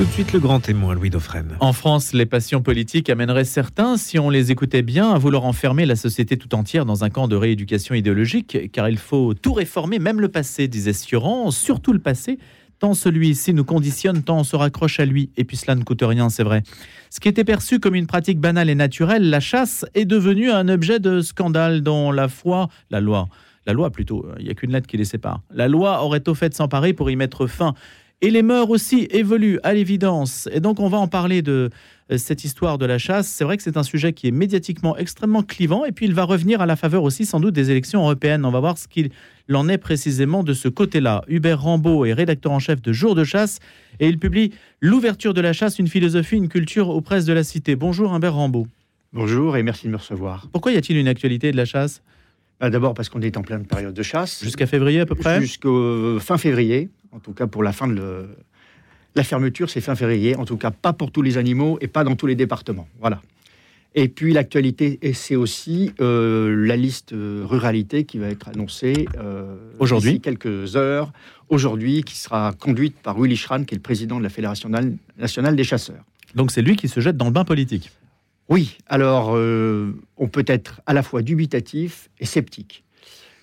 Tout de suite le grand témoin, Louis Dauphren. En France, les passions politiques amèneraient certains, si on les écoutait bien, à vouloir enfermer la société tout entière dans un camp de rééducation idéologique, car il faut tout réformer, même le passé, disait Sioran, surtout le passé, tant celui-ci nous conditionne, tant on se raccroche à lui, et puis cela ne coûte rien, c'est vrai. Ce qui était perçu comme une pratique banale et naturelle, la chasse, est devenu un objet de scandale dont la foi, la loi, la loi plutôt, il n'y a qu'une lettre qui les sépare. La loi aurait au fait s'emparer pour y mettre fin. Et les mœurs aussi évoluent, à l'évidence. Et donc, on va en parler de euh, cette histoire de la chasse. C'est vrai que c'est un sujet qui est médiatiquement extrêmement clivant. Et puis, il va revenir à la faveur aussi, sans doute, des élections européennes. On va voir ce qu'il en est précisément de ce côté-là. Hubert Rambaud est rédacteur en chef de Jour de chasse. Et il publie L'ouverture de la chasse, une philosophie, une culture aux presses de la cité. Bonjour, Hubert Rambaud. Bonjour et merci de me recevoir. Pourquoi y a-t-il une actualité de la chasse? Bah, D'abord parce qu'on est en pleine période de chasse. Jusqu'à février à peu près? Jusqu'au fin février en tout cas pour la fin de la fermeture, c'est fin février, en tout cas pas pour tous les animaux et pas dans tous les départements. Voilà. Et puis l'actualité, c'est aussi euh, la liste euh, ruralité qui va être annoncée euh, aujourd'hui, quelques heures, aujourd'hui, qui sera conduite par Willy Schran, qui est le président de la Fédération nationale des chasseurs. Donc c'est lui qui se jette dans le bain politique. Oui, alors on peut être à la fois dubitatif et sceptique.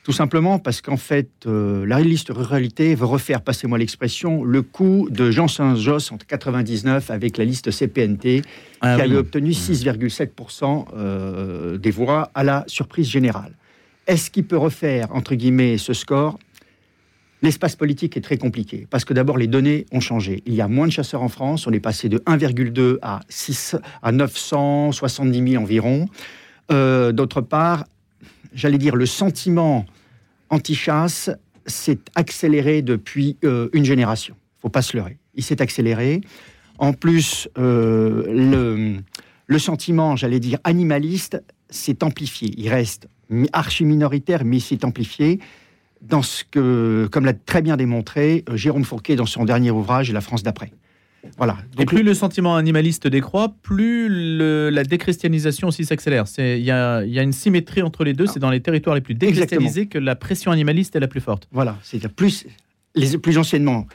Tout simplement parce qu'en fait, euh, la liste ruralité veut refaire, passez-moi l'expression, le coup de Jean Saint-Josse en 99 avec la liste CPNT, ah qui avait obtenu 6,7% euh, des voix à la surprise générale. Est-ce qu'il peut refaire, entre guillemets, ce score? L'espace politique est très compliqué parce que d'abord les données ont changé. Il y a moins de chasseurs en France, on est passé de 1,2 à 6 à 970 000 environ. Euh, d'autre part, j'allais dire le sentiment anti-chasse s'est accéléré depuis euh, une génération. Il faut pas se leurrer. Il s'est accéléré. En plus, euh, le, le, sentiment, j'allais dire, animaliste s'est amplifié. Il reste archi minoritaire, mais il s'est amplifié dans ce que, comme l'a très bien démontré euh, Jérôme Fourquet dans son dernier ouvrage, La France d'après. Voilà. Et plus le sentiment animaliste décroît, plus la déchristianisation aussi s'accélère. Il y a, une symétrie entre les deux. C'est dans les territoires les plus déchristianisés que la pression animaliste est la plus forte. Voilà. C'est plus les plus anciennement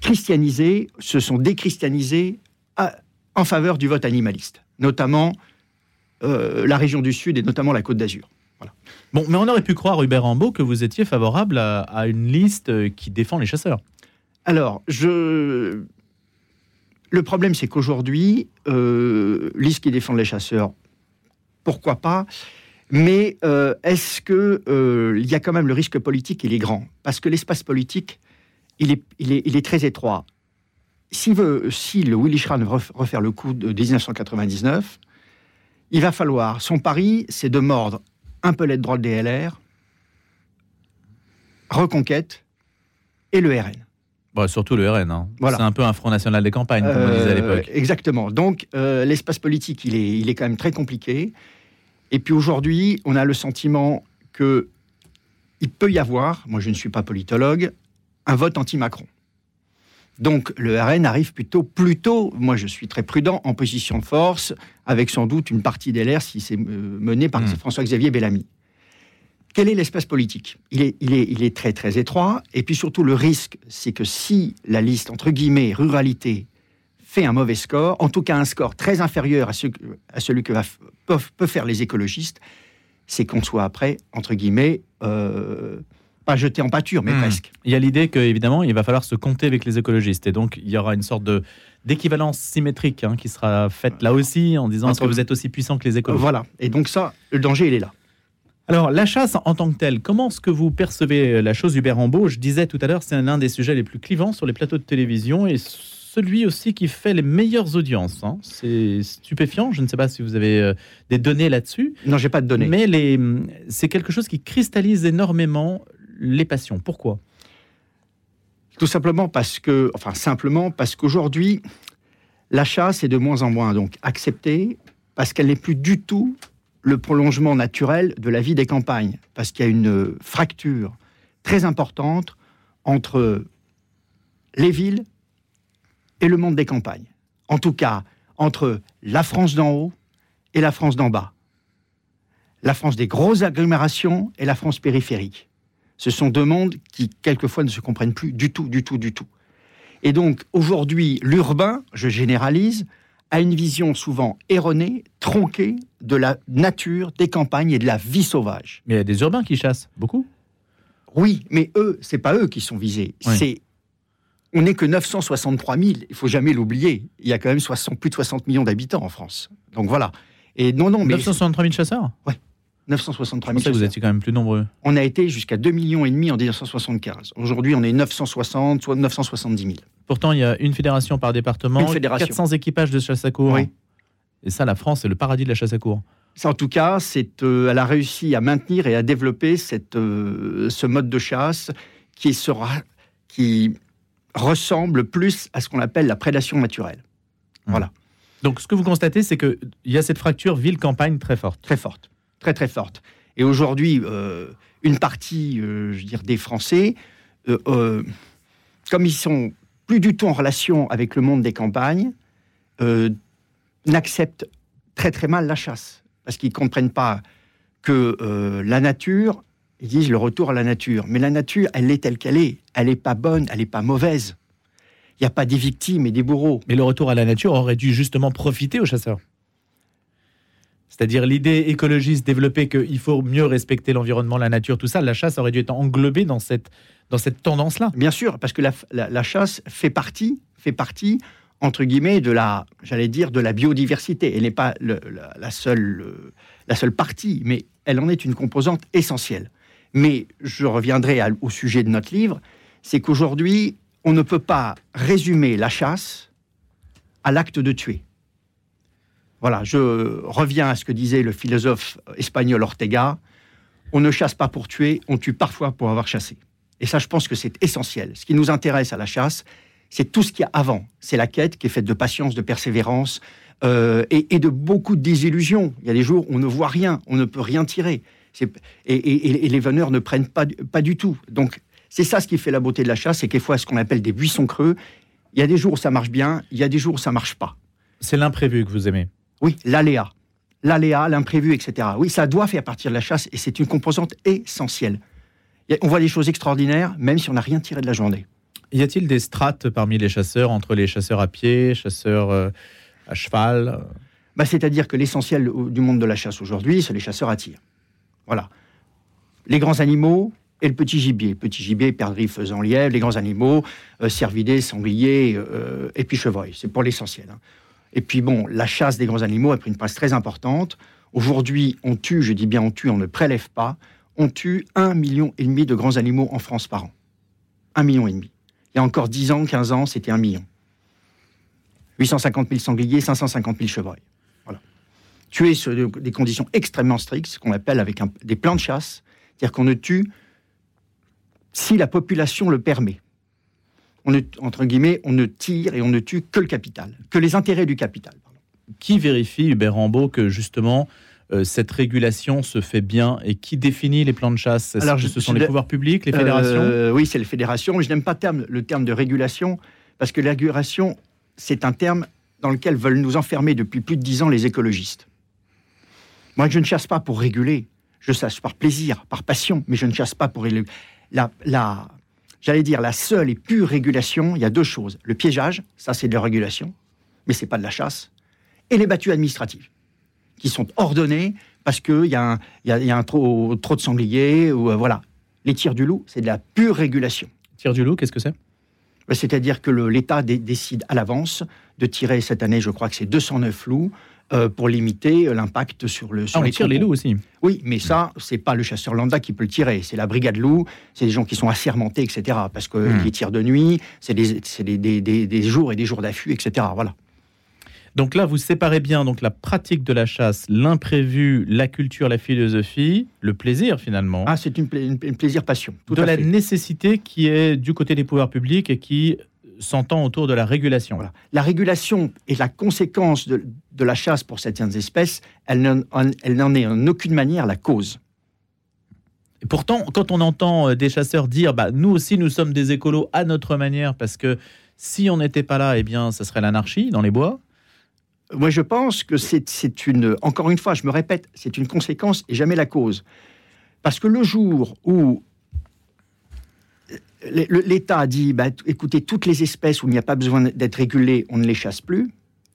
christianisés se sont déchristianisés en faveur du vote animaliste, notamment euh, la région du Sud et notamment la Côte d'Azur. Bon, mais on aurait pu croire, Hubert Rambaud, que vous étiez favorable à une liste qui défend les chasseurs. Alors, je, le problème, c'est qu'aujourd'hui, euh, liste qui défend les chasseurs, pourquoi pas mais euh, est-ce que euh, il y a quand même le risque politique Il est grand parce que l'espace politique, il est, très étroit. Si, le Willy Schran veut refaire le coup de 1999, il va falloir. Son pari, c'est de mordre un peu les droits de DLR, Reconquête et le RN. Bah, surtout le RN. Hein. C'est un peu un Front National des campagnes, comme on disait à euh, l'époque. Exactement. Donc, euh, l'espace politique, il est, il est quand même très compliqué. Et puis aujourd'hui, on a le sentiment que il peut y avoir, moi je ne suis pas politologue, un vote anti-Macron. Donc le RN arrive plutôt, plutôt, moi je suis très prudent, en position de force, avec sans doute une partie des LR si c'est euh, mené par hmm. François-Xavier Bellamy. Quel est l'espace politique? Il est, il, est, il est très très étroit, et puis surtout le risque, c'est que si la liste, entre guillemets, ruralité, fait un mauvais score, en tout cas un score très inférieur à, à celui que peuvent, faire les écologistes, c'est qu'on soit après, entre guillemets, euh, pas jeté en pâture, mais hmm. presque. Il y a l'idée qu'évidemment, il va falloir se compter avec les écologistes, et donc il y aura une sorte de d'équivalence symétrique hein, qui sera faite là aussi, en disant est-ce que vous êtes aussi puissant que les écologistes? Voilà, et donc ça, le danger, il est là. Alors, la chasse en tant que telle, comment est-ce que vous percevez la chose, Hubert Rambaud? Je disais tout à l'heure, c'est l'un des sujets les plus clivants sur les plateaux de télévision et celui aussi qui fait les meilleures audiences. Hein. C'est stupéfiant. Je ne sais pas si vous avez euh, des données là-dessus. Non, j'ai pas de données. Mais les, c'est quelque chose qui cristallise énormément les passions. Pourquoi? Tout simplement parce que, enfin simplement parce qu'aujourd'hui, la chasse est de moins en moins donc acceptée parce qu'elle n'est plus du tout le prolongement naturel de la vie des campagnes, parce qu'il y a une fracture très importante entre les villes et le monde des campagnes. En tout cas, entre la France d'en haut et la France d'en bas. La France des grosses agglomérations et la France périphérique. Ce sont deux mondes qui, quelquefois, ne se comprennent plus du tout, du tout, du tout. Et donc aujourd'hui, l'urbain, je généralise, a une vision souvent erronée, tronquée de la nature, des campagnes et de la vie sauvage. Mais il y a des urbains qui chassent, beaucoup. Oui, mais eux, c'est pas eux qui sont visés. Oui. C'est on n'est que 963 000. Il faut jamais l'oublier. Il y a quand même 60 plus de 60 millions d'habitants en France. Donc voilà. Et non, non, mais 963 000 chasseurs? 963 Je 000. pensais que vous étiez quand même plus nombreux. On a été jusqu'à 2 millions et demi en 1975. Aujourd'hui, on est 960, soit 970 000. Pourtant, il y a une fédération par département, Une fédération. 400 équipages de chasse à cours. Oui. Et ça, la France, c'est le paradis de la chasse à cours. Ça, en tout cas, c'est, euh, elle a réussi à maintenir et à développer cette, euh, ce mode de chasse qui, sera, qui ressemble plus à ce qu'on appelle la prédation naturelle. Voilà. Donc, ce que vous constatez, c'est qu'il y a cette fracture ville-campagne très forte. très forte, très très forte. Et aujourd'hui, euh, une partie, euh, je veux des Français, euh, comme ils sont plus du tout en relation avec le monde des campagnes, n'acceptent très très mal la chasse parce qu'ils comprennent pas que la nature, ils disent le retour à la nature, mais la nature, elle est telle qu'elle est, elle n'est pas bonne, elle n'est pas mauvaise. Il n'y a pas des victimes et des bourreaux. Mais le retour à la nature aurait dû justement profiter aux chasseurs. C'est-à-dire l'idée écologiste développée qu'il faut mieux respecter l'environnement, la nature, tout ça, la chasse aurait dû être englobée dans cette, dans cette tendance-là. Bien sûr, parce que la, la- chasse fait partie, fait partie entre guillemets de la, j'allais dire, de la biodiversité. Elle n'est pas la, seule, la seule partie, mais elle en est une composante essentielle. Mais je reviendrai au sujet de notre livre, c'est qu'aujourd'hui, on ne peut pas résumer la chasse à l'acte de tuer. Voilà, je reviens à ce que disait le philosophe espagnol Ortega. On ne chasse pas pour tuer, on tue parfois pour avoir chassé. Et ça, je pense que c'est essentiel. Ce qui nous intéresse à la chasse, c'est tout ce qu'il y a avant. C'est la quête qui est faite de patience, de persévérance euh, et, de beaucoup de désillusions. Il y a des jours où on ne voit rien, on ne peut rien tirer. Et, les veneurs ne prennent pas, pas du tout. Donc, c'est ça ce qui fait la beauté de la chasse, c'est quelquefois ce qu'on appelle des buissons creux. Il y a des jours où ça marche bien, il y a des jours où ça marche pas. C'est l'imprévu que vous aimez. Oui, l'aléa. L'aléa, l'imprévu, etc. Oui, ça doit faire partie de la chasse et c'est une composante essentielle. On voit des choses extraordinaires, même si on n'a rien tiré de la journée. Y a-t-il des strates parmi les chasseurs, entre les chasseurs à pied, chasseurs euh, à cheval Bah, C'est-à-dire que l'essentiel du monde de la chasse aujourd'hui, c'est les chasseurs à tir. Voilà. Les grands animaux et le petit gibier. Petit gibier, perdrix, faisan, lièvre, les grands animaux, euh, cervidés, sangliers euh, et puis chevreuils. C'est pour l'essentiel. hein. Et puis bon, la chasse des grands animaux a pris une place très importante. Aujourd'hui, on tue, je dis bien on tue, on ne prélève pas. On tue un million et demi de grands animaux en France par an. Un million et demi. Il y a encore 10 ans, 15 ans, c'était un million. 850 000 sangliers, 550 000 chevreuils. Voilà. Tuer sur de- des conditions extrêmement strictes, ce qu'on appelle avec des plans de chasse, c'est-à-dire qu'on ne tue si la population le permet. On ne, entre guillemets, on ne tire et on ne tue que le capital, que les intérêts du capital. pardon. Qui vérifie, Hubert Rambaud, que justement euh, cette régulation se fait bien et qui définit les plans de chasse? Alors, je- ce sont je- les pouvoirs publics, les fédérations? Euh, Oui, c'est les fédérations. Je n'aime pas terme- le terme de régulation, parce que la régulation, c'est un terme dans lequel veulent nous enfermer depuis plus de dix ans les écologistes. Moi, je ne chasse pas pour réguler. Je chasse par plaisir, par passion, mais je ne chasse pas pour réguler. La, la, j'allais dire, la seule et pure régulation, il y a deux choses. Le piégeage, ça c'est de la régulation, mais c'est pas de la chasse. Et les battues administratives, qui sont ordonnées parce qu'il y a, un, il y a- il y a un trop, trop de sangliers, ou euh, voilà. Les tirs du loup, c'est de la pure régulation. Tir du loup, qu'est-ce que c'est? C'est-à-dire que l'État dé- décide à l'avance de tirer cette année, je crois que c'est 209 loups, euh, pour limiter euh, l'impact sur le sur Ah, on les tire les loups aussi. Oui, mais ça, c'est pas le chasseur lambda qui peut le tirer. C'est la brigade loup, c'est des gens qui sont assermentés, etc. Parce que Hmm. les tirs de nuit, c'est des, des, des- des- des jours et des jours d'affût, etc. Voilà. Donc là, vous séparez bien donc la pratique de la chasse, l'imprévu, la culture, la philosophie, le plaisir finalement, Ah, c'est une, pla- une- une plaisir-passion. Tout de à la fait. nécessité qui est du côté des pouvoirs publics et qui s'entend autour de la régulation. Voilà. La régulation et la conséquence de, de la chasse pour certaines espèces, elle n'en est en aucune manière la cause. Et pourtant, quand on entend euh, des chasseurs dire, bah, nous aussi, nous sommes des écolos à notre manière, parce que si on n'était pas là, eh bien, ça serait l'anarchie dans les bois. Moi, je pense que c'est c'est une, encore une fois, je me répète, c'est une conséquence et jamais la cause. Parce que le jour où l'État a dit, bah, écoutez, toutes les espèces où il n'y a pas besoin d'être régulé, on ne les chasse plus.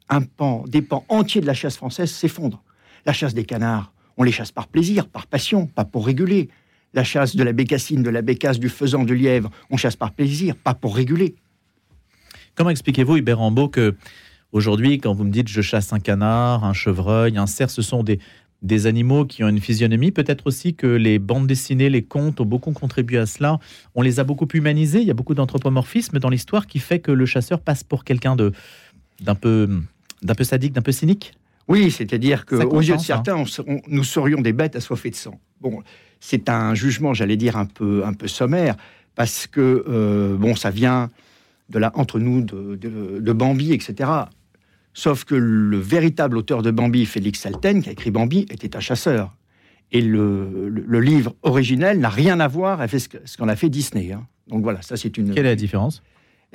Un pan, des pans entiers de la chasse française s'effondrent. La chasse des canards, on les chasse par plaisir, par passion, pas pour réguler. La chasse de la bécassine, de la bécasse, du faisan, du lièvre, on chasse par plaisir, pas pour réguler. Comment expliquez-vous, Hubert Rambaud, que aujourd'hui, quand vous me dites je chasse un canard, un chevreuil, un cerf, ce sont des, des animaux qui ont une physionomie. Peut-être aussi que les bandes dessinées, les contes ont beaucoup contribué à cela. On les a beaucoup humanisés. Il y a beaucoup d'anthropomorphisme dans l'histoire qui fait que le chasseur passe pour quelqu'un de d'un peu d'un peu sadique, d'un peu cynique. Oui, c'est-à-dire qu'aux yeux de certains, nous serions des bêtes assoiffées de sang. Bon, c'est un jugement, j'allais dire un peu un peu sommaire, parce que euh, bon, ça vient de la entre nous de, de Bambi, etc. Sauf que le véritable auteur de Bambi, Félix Salten, qui a écrit Bambi, était un chasseur. Et le, livre originel n'a rien à voir avec ce qu'on a fait Disney. Hein. Donc voilà, ça c'est une. Quelle est la différence?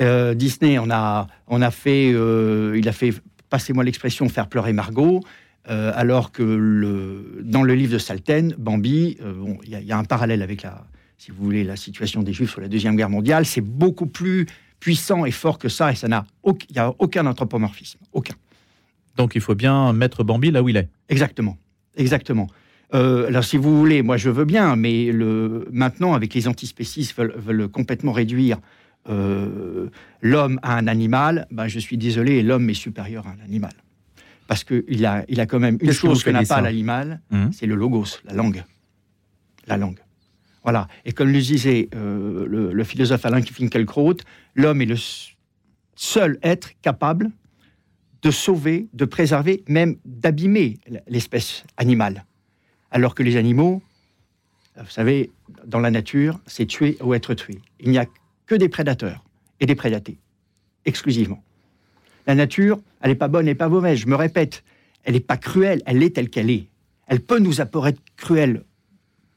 Euh, Disney, on a, on a fait, euh, il a fait, passez-moi l'expression, faire pleurer Margot, euh, alors que le, dans le livre de Salten, Bambi, bon, il y, a un parallèle avec la, si vous voulez, la situation des Juifs sur la deuxième guerre mondiale. C'est beaucoup plus puissant et fort que ça, et ça n'a il n'y a aucun anthropomorphisme, aucun. Donc il faut bien mettre Bambi là où il est. Exactement, exactement. Euh, alors si vous voulez, moi je veux bien, mais le, maintenant avec les antispécistes veulent, veulent complètement réduire euh, l'homme à un animal, ben, je suis désolé, l'homme est supérieur à un animal. Parce qu'il a, il a quand même une chose que n'a pas l'animal, hum? c'est le logos, la langue. La langue. Voilà. Et comme le disait euh, le, philosophe Alain Finkielkraut, l'homme est le seul être capable de sauver, de préserver, même d'abîmer l'espèce animale. Alors que les animaux, vous savez, dans la nature, c'est tuer ou être tué. Il n'y a que des prédateurs et des prédatés, exclusivement. La nature, elle n'est pas bonne et pas mauvaise, je me répète. Elle n'est pas cruelle, elle est telle qu'elle est. Elle peut nous apparaître cruelle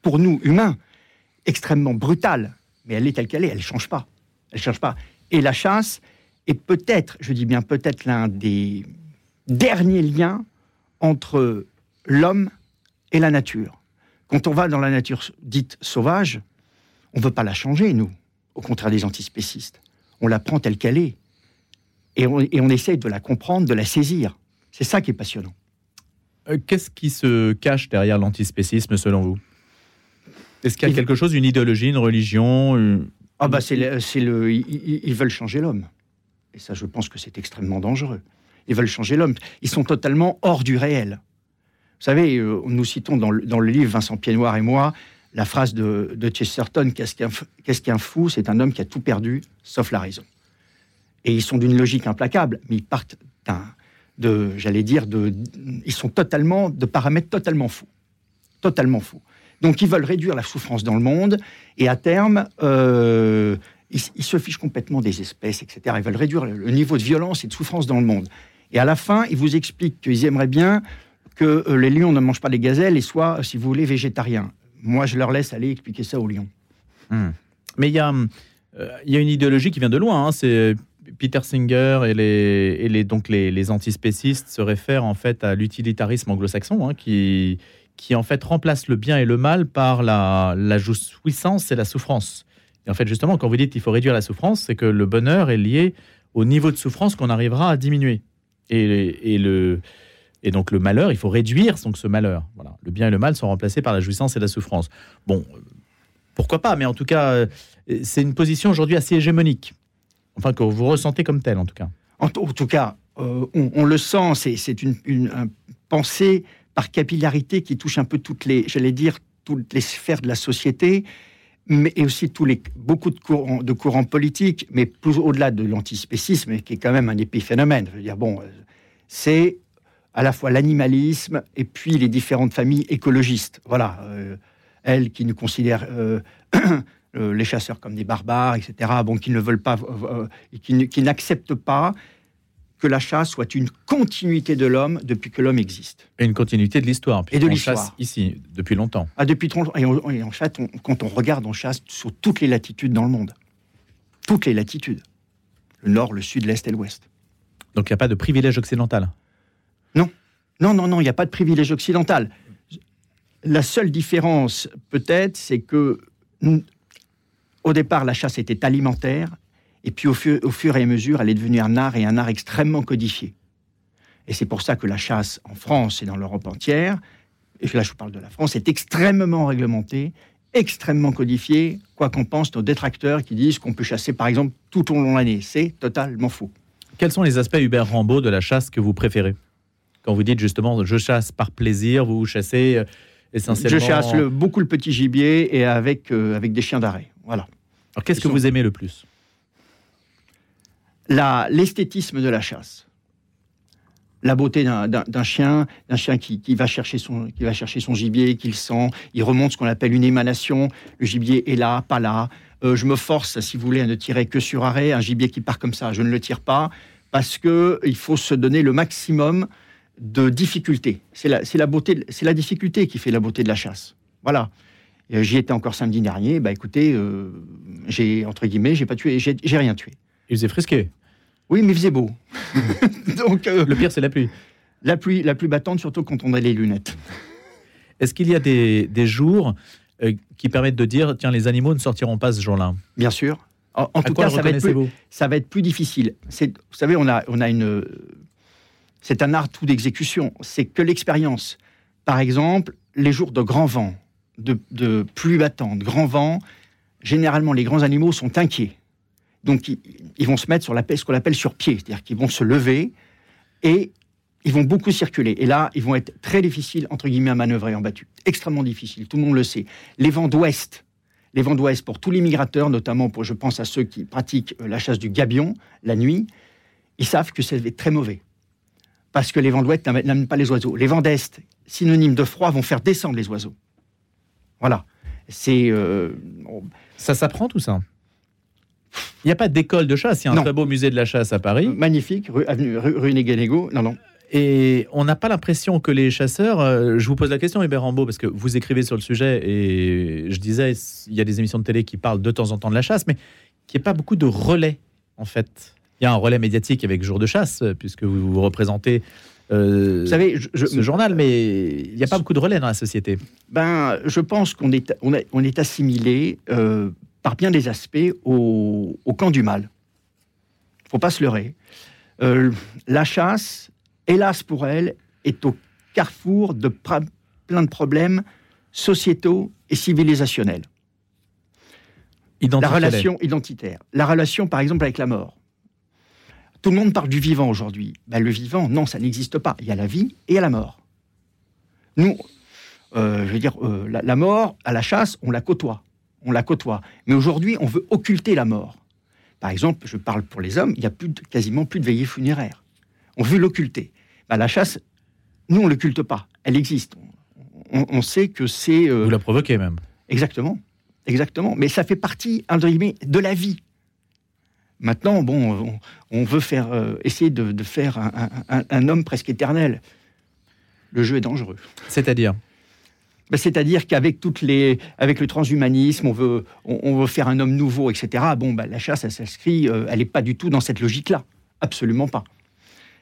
pour nous, humains, extrêmement brutale, mais elle est telle qu'elle est, elle ne change pas. Elle change pas. Et la chasse est peut-être, je dis bien peut-être, l'un des derniers liens entre l'homme et la nature. Quand on va dans la nature dite sauvage, on ne veut pas la changer, nous, au contraire des antispécistes. On la prend telle qu'elle est. Et on, et on essaye de la comprendre, de la saisir. C'est ça qui est passionnant. Euh, qu'est-ce qui se cache derrière l'antispécisme, selon vous? Est-ce qu'il y a quelque chose, une idéologie, une religion Ah bah c'est le, ils, veulent changer l'homme. Et ça, je pense que c'est extrêmement dangereux. Ils veulent changer l'homme. Ils sont totalement hors du réel. Vous savez, euh, nous citons dans le, dans le, livre Vincent Piednoir et moi la phrase de, de Chesterton qu'est-ce qu'un fou C'est un homme qui a tout perdu, sauf la raison. Et ils sont d'une logique implacable, mais ils partent de, j'allais dire, de, ils sont totalement de paramètres totalement fous, totalement fous. Donc ils veulent réduire la souffrance dans le monde, et à terme, euh, ils, se fichent complètement des espèces, etc. Ils veulent réduire le niveau de violence et de souffrance dans le monde. Et à la fin, ils vous expliquent qu'ils aimeraient bien que euh, les lions ne mangent pas les gazelles et soient, si vous voulez, végétariens. Moi, je leur laisse aller expliquer ça aux lions. Hmm. Mais il y, a, euh, il y a une idéologie qui vient de loin. Hein. C'est Peter Singer et les, donc les, les, antispécistes se réfèrent en fait à l'utilitarisme anglo-saxon, hein, qui, qui en fait remplace le bien et le mal par la, jouissance et la souffrance. Et en fait, justement, quand vous dites qu'il faut réduire la souffrance, c'est que le bonheur est lié au niveau de souffrance qu'on arrivera à diminuer. Et, donc le malheur, il faut réduire donc ce malheur. Voilà. Le bien et le mal sont remplacés par la jouissance et la souffrance. Bon, pourquoi pas, mais en tout cas, euh, c'est une position aujourd'hui assez hégémonique. Enfin, que vous ressentez comme telle, en tout cas. En, tout cas, euh, on, le sent, c'est une pensée par capillarité qui touche un peu toutes les, j'allais dire, toutes les sphères de la société, mais et aussi tous les, beaucoup de courants, de courants politiques, mais plus au-delà de l'antispécisme, qui est quand même un épiphénomène. Je veux dire, bon, euh, c'est à la fois l'animalisme et puis les différentes familles écologistes. Voilà, euh, elles qui nous considèrent euh, les chasseurs comme des barbares, etc. Bon, qui ne veulent pas, qui, qui n'acceptent pas que la chasse soit une continuité de l'homme depuis que l'homme existe. Et une continuité de l'histoire. Et de l'histoire. ici, depuis longtemps. Ah, depuis trop Et, en chasse, quand on regarde, on chasse sur toutes les latitudes dans le monde. Toutes les latitudes. Le nord, le sud, l'est et l'ouest. Donc il n'y a pas de privilège occidental? Non. Non, non, non, il n'y a pas de privilège occidental. La seule différence, peut-être, c'est que au départ, la chasse était alimentaire, et puis au fur, au fur et à mesure, elle est devenue un art et un art extrêmement codifié. Et c'est pour ça que la chasse en France et dans l'Europe entière, et là je vous parle de la France, est extrêmement réglementée, extrêmement codifiée, quoi qu'on pense nos détracteurs qui disent qu'on peut chasser par exemple tout au long de l'année. C'est totalement faux. Quels sont les aspects Hubert Rambaud de la chasse que vous préférez? Quand vous dites justement je chasse par plaisir, vous chassez euh, essentiellement. Je chasse le- beaucoup le petit gibier et avec, euh, avec des chiens d'arrêt. Voilà. Alors qu'est-ce que vous aimez le plus? L'esthétisme de la chasse. La beauté d'un- chien, d'un chien qui, va chercher son, gibier, qu'il sent, il remonte ce qu'on appelle une émanation. Le gibier est là, pas là. Euh, je me force, si vous voulez, à ne tirer que sur arrêt. Un gibier qui part comme ça, je ne le tire pas parce que il faut se donner le maximum de difficulté. C'est la, beauté, c'est la difficulté qui fait la beauté de la chasse. Voilà. J'y étais encore samedi dernier. Bah écoutez, euh, j'ai entre guillemets, j'ai pas tué, j'ai rien tué. Il faisait frisqué. Oui, mais il faisait beau. Donc euh, Le pire, c'est la pluie. la pluie, la pluie battante, surtout quand on a les lunettes. Est-ce qu'il y a des, des jours euh, qui permettent de dire tiens, les animaux ne sortiront pas ce jour-là? Bien sûr. En, tout cas, ça va, être plus, reconnaissez-vous? ça va être plus difficile. Vous savez, on a, on a une, c'est un art tout d'exécution. C'est que l'expérience. Par exemple, les jours de grand vent, de, de pluie battante, grand vent, généralement les grands animaux sont inquiets. Donc ils, vont se mettre sur la, ce qu'on appelle sur pied, c'est-à-dire qu'ils vont se lever et ils vont beaucoup circuler. Et là, ils vont être très difficiles, entre guillemets, à manœuvrer en battu. Extrêmement difficiles, tout le monde le sait. Les vents d'ouest, les vents d'ouest pour tous les migrateurs, notamment pour, je pense à ceux qui pratiquent euh, la chasse du gabion la nuit, ils savent que c'est très mauvais. Parce que les vents d'ouest n'amènent pas les oiseaux. Les vents d'est, synonymes de froid, vont faire descendre les oiseaux. Voilà. C'est. euh, Ça s'apprend tout ça? Il n'y a pas d'école de chasse. Il y a un Non. très beau musée de la chasse à Paris. magnifique, rue, avenue, rue, rue Néguénégo. Non, non. Et on n'a pas l'impression que les chasseurs. euh, je vous pose la question, Hubert Rambaud, parce que vous écrivez sur le sujet et je disais, il y a des émissions de télé qui parlent de temps en temps de la chasse, mais qu'il n'y a pas beaucoup de relais, en fait. Il y a un relais médiatique avec Jour de chasse, puisque vous, vous représentez euh, Vous savez, je, je- ce journal, mais il n'y a pas beaucoup de relais dans la société. ben, je pense qu'on est, on est, on est assimilé euh, par bien des aspects au, au camp du mal. Il faut pas se leurrer. Euh, la chasse, hélas pour elle, est au carrefour de plein de problèmes sociétaux et civilisationnels. La relation identitaire. La relation, par exemple, avec la mort. Tout le monde parle du vivant aujourd'hui. Ben, le vivant, non, ça n'existe pas. Il y a la vie et il y a la mort. Nous, euh, je veux dire, euh, la, la mort, à la chasse, on la côtoie. On la côtoie. Mais aujourd'hui, on veut occulter la mort. Par exemple, je parle pour les hommes, il n'y a plus de- quasiment plus de veillées funéraires. On veut l'occulter. Ben, la chasse, nous, on ne l'occulte pas. Elle existe. On, on sait que c'est... euh, Vous la provoquez même. Exactement, exactement. Mais ça fait partie, entre guillemets, de la vie. Maintenant, bon, on, on veut faire, euh, essayer de, de faire un, un- un- un homme presque éternel. Le jeu est dangereux. C'est-à-dire? Ben, C'est-à-dire qu'avec toutes les, avec le transhumanisme, on veut, on, on veut faire un homme nouveau, etc. Bon, ben, la chasse, elle s'inscrit, euh, elle n'est pas du tout dans cette logique-là, absolument pas.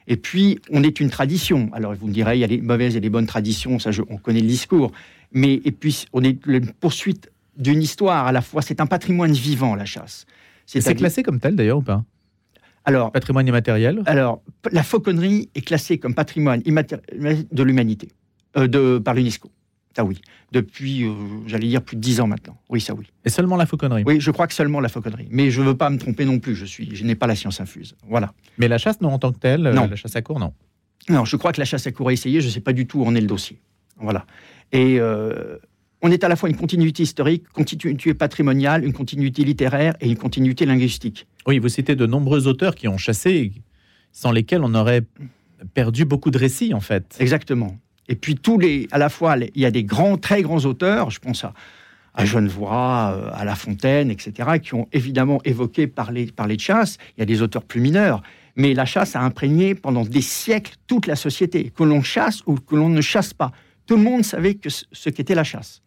Et puis, on est une tradition. Alors, vous me direz, il y a les mauvaises et les bonnes traditions, ça, je- on connaît le discours. Mais et puis, on est une poursuite d'une histoire à la fois. C'est un patrimoine vivant, la chasse. C'est classé comme tel d'ailleurs ou pas? Alors, Patrimoine immatériel? alors, la fauconnerie est classée comme patrimoine immatériel de l'humanité euh, de, par l'UNESCO. Ça oui. Depuis, euh, j'allais dire, plus de dix ans maintenant. Oui, ça oui. Et seulement la fauconnerie. Oui, je crois que seulement la fauconnerie. Mais je ne veux pas me tromper non plus. Je, suis, je n'ai pas la science infuse. Voilà. Mais la chasse, non, en tant que telle, Non. la chasse à court, non. Non, je crois que la chasse à cour a essayé. Je ne sais pas du tout où en est le dossier. Voilà. Et euh, on est à la fois une continuité historique, continuité patrimoniale, une continuité littéraire et une continuité linguistique. Oui, vous citez de nombreux auteurs qui ont chassé, sans lesquels on aurait perdu beaucoup de récits, en fait. Exactement. Et puis tous les, à la fois, les- il y a des grands, très grands auteurs. Je pense à, à Genevois, euh, à La Fontaine, etc., qui ont évidemment évoqué parler, parler de chasse. Il y a des auteurs plus mineurs. Mais la chasse a imprégné pendant des siècles toute la société, que l'on chasse ou que l'on ne chasse pas. Tout le monde savait que ce qu'était la chasse,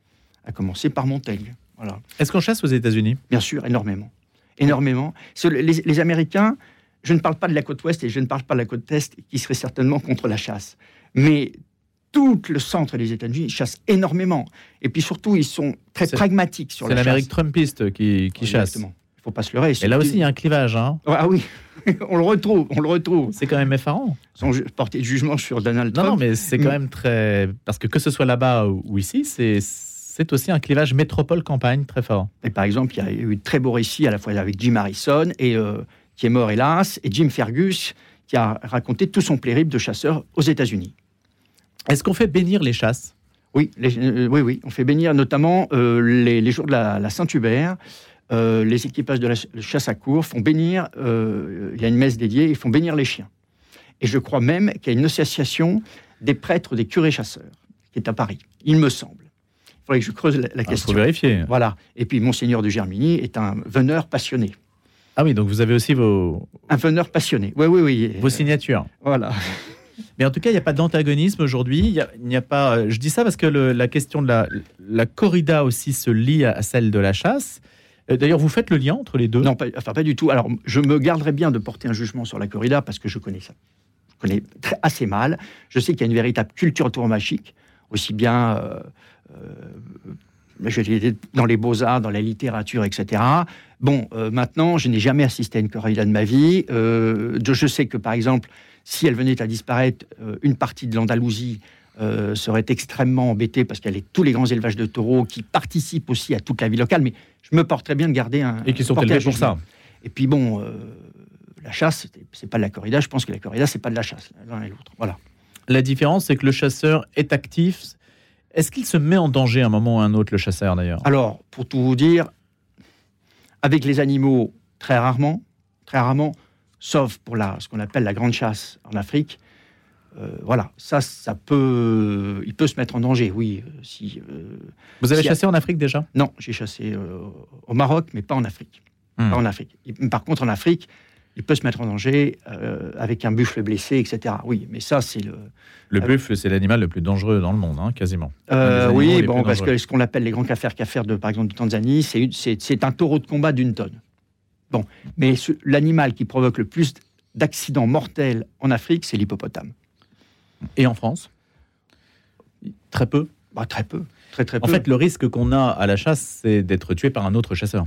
à commencer par Montaigne. Voilà. Est-ce qu'on chasse aux États-Unis? Bien sûr, énormément. Énormément. Les, les Américains, je ne parle pas de la côte ouest et je ne parle pas de la côte est, qui serait certainement contre la chasse. Mais tout le centre des États-Unis chassent énormément. Et puis surtout, ils sont très C'est- pragmatiques sur C'est la l'Amérique chasse. trumpiste qui, qui chasse. Exactement. Il ne faut pas se leurrer. Et là aussi, il y a un clivage. hein. Ah oui, on le retrouve, on le retrouve. C'est quand même effarant. Sans porter de jugement sur Donald Non, Trump. non, mais c'est quand même très. Parce que que ce soit là-bas ou, ou ici, c'est c'est aussi un clivage métropole-campagne très fort. Et par exemple, il y a eu de très beaux récits à la fois avec Jim Harrison, et, euh, qui est mort hélas, et Jim Fergus, qui a raconté tout son périple de chasseur aux États-Unis. Est-ce qu'on fait bénir les chasses? Oui, les- euh, oui, oui. On fait bénir notamment euh, les, les jours de la, la Saint-Hubert. euh, les équipages de la ch- chasse à cour font bénir, euh, il y a une messe dédiée, ils font bénir les chiens. Et je crois même qu'il y a une association des prêtres des curés chasseurs qui est à Paris, il me semble. Il faudrait que je creuse la, la Il faut question. vérifier. Voilà. Et puis, Monseigneur de Germigny est un veneur passionné. Ah oui, donc vous avez aussi vos, Un veneur passionné. Oui, oui, oui. vos signatures. Voilà. Mais en tout cas, il n'y a pas d'antagonisme aujourd'hui. Il n'y a, pas. euh, Je dis ça parce que la question de la, corrida aussi se lie à celle de la chasse. Euh, D'ailleurs, vous faites le lien entre les deux? Non, pas, enfin, pas du tout. Alors, je me garderais bien de porter un jugement sur la corrida parce que je connais ça. Je connais assez mal. Je sais qu'il y a une véritable culture tauromachie, aussi bien euh, euh, dans les beaux-arts, dans la littérature, etc. Bon, euh, maintenant, je n'ai jamais assisté à une corrida de ma vie. Je sais que, par exemple, si elle venait à disparaître, euh, une partie de l'Andalousie euh, serait extrêmement embêtée parce qu'elle est tous les grands élevages de taureaux qui participent aussi à toute la vie locale. Mais je me porterais bien de garder un. Et qui sont élevés pour ça. Et puis bon, euh, la chasse, c'est- c'est pas de la corrida. Je pense que la corrida, c'est pas de la chasse, l'un et l'autre. Voilà. La différence, c'est que le chasseur est actif. Est-ce qu'il se met en danger à un moment ou à un autre, le chasseur d'ailleurs? Alors, pour tout vous dire, avec les animaux, très rarement, très rarement, sauf pour la, ce qu'on appelle la grande chasse en Afrique. euh, voilà, ça, ça peut, il peut se mettre en danger, oui. euh, si, euh, Vous avez si- chassé en Afrique déjà? Non, j'ai chassé euh, au Maroc, mais pas en Afrique. Hmm. Pas en Afrique. Il- Par contre, en Afrique, il peut se mettre en danger avec un buffle blessé, etc. Oui, mais ça, c'est le. Le buffle, c'est l'animal le plus dangereux dans le monde, hein, quasiment. Oui, bon, parce que ce qu'on appelle les grands cafères cafères de, par exemple, de Tanzanie, c'est un taureau de combat d'une tonne. Bon, mais l'animal qui provoque le plus d'accidents mortels en Afrique, c'est l'hippopotame. Et en France? Très peu. Bah, très peu, très très En peu. fait, le risque qu'on a à la chasse, c'est d'être tué par un autre chasseur.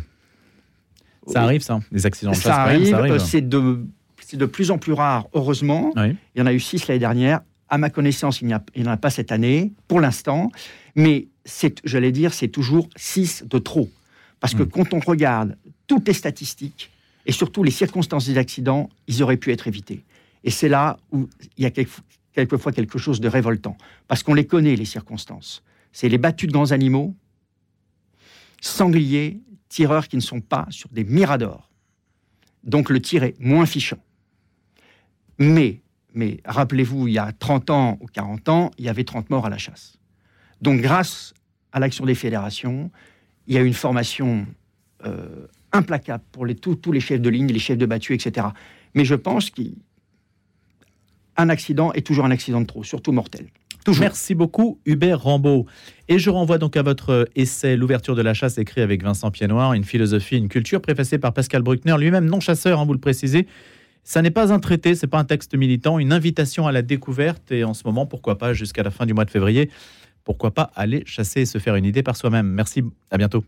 Ça Oui. arrive, ça Des accidents de chasse, ça arrive, c'est de, plus en plus rare, heureusement. Oui. Il y en a eu six l'année dernière. À ma connaissance, il n'y en a pas cette année, pour l'instant. Mais j'allais dire, c'est toujours six de trop. Parce que Mm. quand on regarde toutes les statistiques, et surtout les circonstances des accidents, ils auraient pu être évités. Et c'est là où il y a quelque- quelquefois quelque chose de révoltant. Parce qu'on les connaît, les circonstances. C'est les battus de grands animaux, sangliers, tireurs qui ne sont pas sur des miradors. Donc le tir est moins fichant. Mais, mais rappelez-vous, il y a 30 ans ou 40 ans, il y avait 30 morts à la chasse. Donc grâce à l'action des fédérations, il y a une formation euh, implacable pour tous, les chefs de ligne, les chefs de battu, etc. Mais je pense qu'un accident est toujours un accident de trop, surtout mortel. Merci beaucoup, Hubert Rambaud. Et je renvoie donc à votre essai L'ouverture de la chasse, écrit avec Vincent Piednoir, une philosophie, une culture, préfacé par Pascal Bruckner, lui-même non chasseur, hein, vous le précisez. Ça n'est pas un traité, c'est pas un texte militant, une invitation à la découverte. Et en ce moment, pourquoi pas, jusqu'à la fin du mois de février, pourquoi pas aller chasser et se faire une idée par soi-même. Merci, à bientôt.